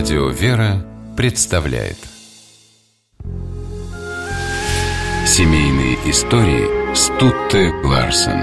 Радио «Вера» представляет Семейные истории Стутте Ларсен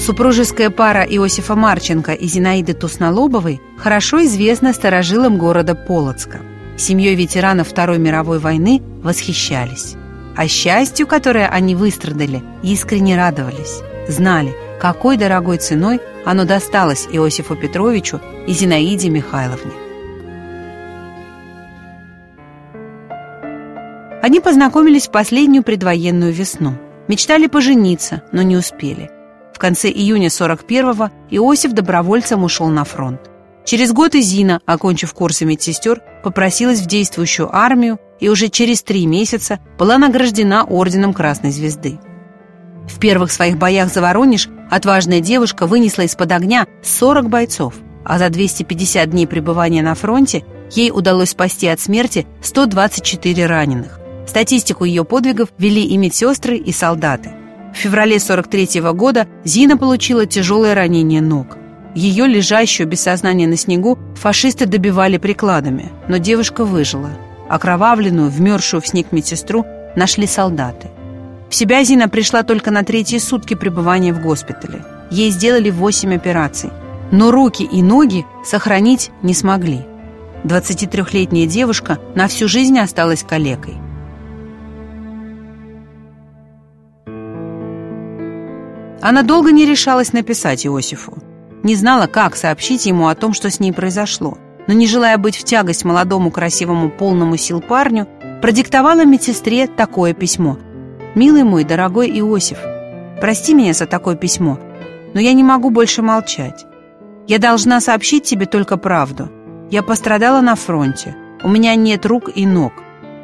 Супружеская пара Иосифа Марченко и Зинаиды Тусналобовой хорошо известна старожилам города Полоцка. Семьей ветеранов Второй мировой войны восхищались. А счастью, которое они выстрадали, искренне радовались. Знали, какой дорогой ценой оно досталось Иосифу Петровичу и Зинаиде Михайловне. Они познакомились в последнюю предвоенную весну. Мечтали пожениться, но не успели. В конце июня 41-го Иосиф добровольцем ушел на фронт. Через год и Зина, окончив курсы медсестер, попросилась в действующую армию и уже через три месяца была награждена Орденом Красной Звезды. В первых своих боях за Воронеж отважная девушка вынесла из-под огня 40 бойцов, а за 250 дней пребывания на фронте ей удалось спасти от смерти 124 раненых. Статистику ее подвигов вели и медсестры, и солдаты. В феврале 43 -го года Зина получила тяжелое ранение ног. Ее, лежащую без сознания на снегу, фашисты добивали прикладами, но девушка выжила. Окровавленную, вмерзшую в снег медсестру нашли солдаты. В себя Зина пришла только на третьи сутки пребывания в госпитале. Ей сделали 8 операций, но руки и ноги сохранить не смогли. 23-летняя девушка на всю жизнь осталась калекой. Она долго не решалась написать Иосифу. Не знала, как сообщить ему о том, что с ней произошло. Но не желая быть в тягость молодому, красивому, полному сил парню, продиктовала медсестре такое письмо. «Милый мой, дорогой Иосиф, прости меня за такое письмо, но я не могу больше молчать. Я должна сообщить тебе только правду. Я пострадала на фронте. У меня нет рук и ног.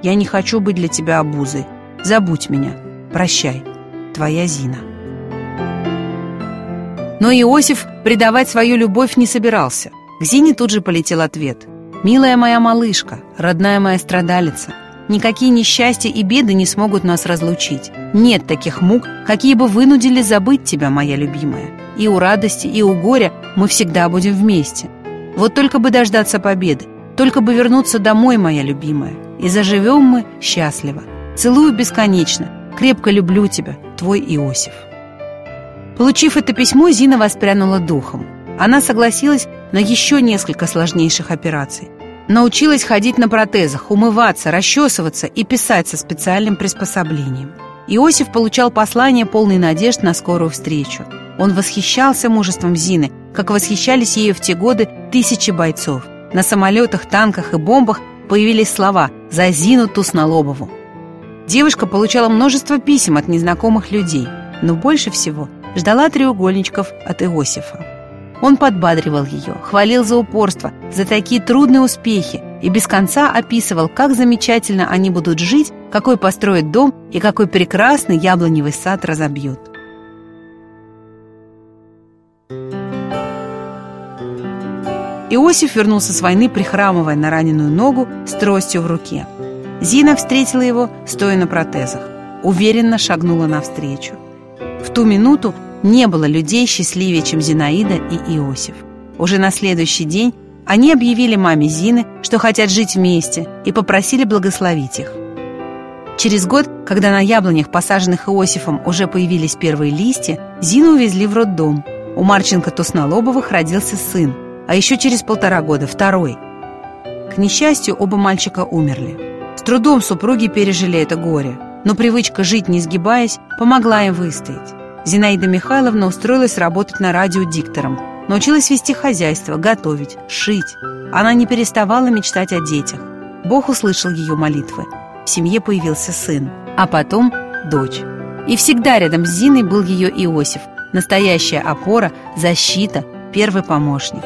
Я не хочу быть для тебя обузой. Забудь меня. Прощай. Твоя Зина». Но Иосиф предавать свою любовь не собирался. К Зине тут же полетел ответ. «Милая моя малышка, родная моя страдалица, никакие несчастья и беды не смогут нас разлучить. Нет таких мук, какие бы вынудили забыть тебя, моя любимая. И у радости, и у горя мы всегда будем вместе. Вот только бы дождаться победы, только бы вернуться домой, моя любимая. И заживем мы счастливо. Целую бесконечно, крепко люблю тебя, твой Иосиф». Получив это письмо, Зина воспрянула духом. Она согласилась на еще несколько сложнейших операций. Научилась ходить на протезах, умываться, расчесываться и писать со специальным приспособлением. Иосиф получал послание полной надежд на скорую встречу. Он восхищался мужеством Зины, как восхищались ею в те годы тысячи бойцов. На самолетах, танках и бомбах появились слова «За Зину Тусналобову». Девушка получала множество писем от незнакомых людей, но больше всего ждала треугольничков от Иосифа. Он подбадривал ее, хвалил за упорство, за такие трудные успехи и без конца описывал, как замечательно они будут жить, какой построят дом и какой прекрасный яблоневый сад разобьют. Иосиф вернулся с войны, прихрамывая на раненую ногу с тростью в руке. Зина встретила его, стоя на протезах. Уверенно шагнула навстречу. В ту минуту не было людей счастливее, чем Зинаида и Иосиф. Уже на следующий день они объявили маме Зины, что хотят жить вместе, и попросили благословить их. Через год, когда на яблонях, посаженных Иосифом, уже появились первые листья, Зину увезли в роддом. У Марченко Тусналобовых родился сын, а еще через полтора года второй. К несчастью, оба мальчика умерли. С трудом супруги пережили это горе, но привычка жить не сгибаясь помогла им выстоять. Зинаида Михайловна устроилась работать на радио диктором, научилась вести хозяйство, готовить, шить. Она не переставала мечтать о детях. Бог услышал ее молитвы. В семье появился сын, а потом дочь. И всегда рядом с Зиной был ее Иосиф, настоящая опора, защита, первый помощник.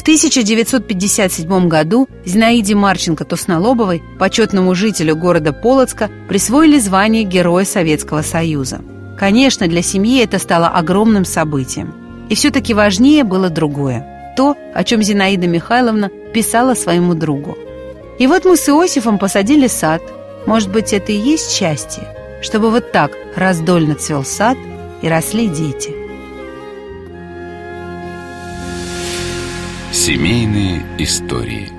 В 1957 году Зинаиде Марченко Тоснолобовой, почетному жителю города Полоцка, присвоили звание Героя Советского Союза. Конечно, для семьи это стало огромным событием. И все-таки важнее было другое. То, о чем Зинаида Михайловна писала своему другу. И вот мы с Иосифом посадили сад, Может быть, это и есть счастье, чтобы вот так раздольно цвел сад и росли дети. Семейные истории